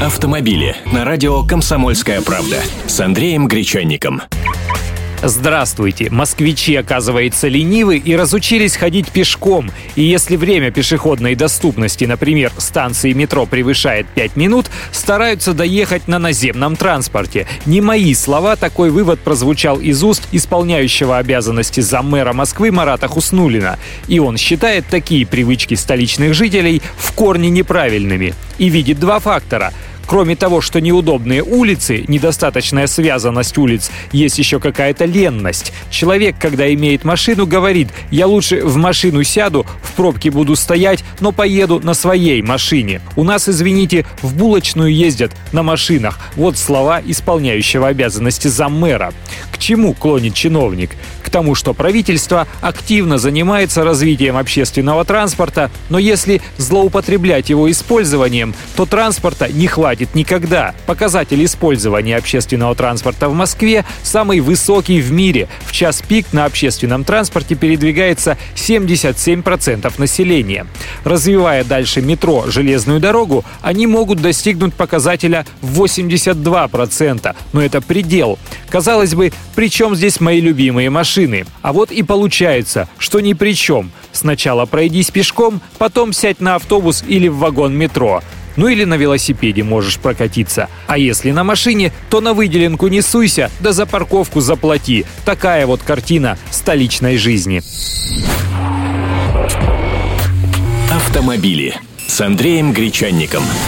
Автомобили на радио «Комсомольская правда» с Андреем Гречанником. Здравствуйте. Москвичи, оказывается, ленивы и разучились ходить пешком. И если время пешеходной доступности, например, станции метро превышает 5 минут, стараются доехать на наземном транспорте. Не мои слова, такой вывод прозвучал из уст исполняющего обязанности заммэра Москвы Марата Хуснулина. И он считает такие привычки столичных жителей в корне неправильными. И видит два фактора – Кроме того, что неудобные улицы, недостаточная связанность улиц, есть еще какая-то ленность. Человек, когда имеет машину, говорит, я лучше в машину сяду, в пробке буду стоять, но поеду на своей машине. У нас, извините, в булочную ездят на машинах. Вот слова исполняющего обязанности заммэра. К чему клонит чиновник? К тому, что правительство активно занимается развитием общественного транспорта, но если злоупотреблять его использованием, то транспорта не хватит хватит никогда. Показатель использования общественного транспорта в Москве самый высокий в мире. В час пик на общественном транспорте передвигается 77% населения. Развивая дальше метро, железную дорогу, они могут достигнуть показателя 82%. Но это предел. Казалось бы, при чем здесь мои любимые машины? А вот и получается, что ни при чем. Сначала пройдись пешком, потом сядь на автобус или в вагон метро. Ну или на велосипеде можешь прокатиться. А если на машине, то на выделенку не суйся, да за парковку заплати. Такая вот картина столичной жизни. Автомобили с Андреем Гречанником.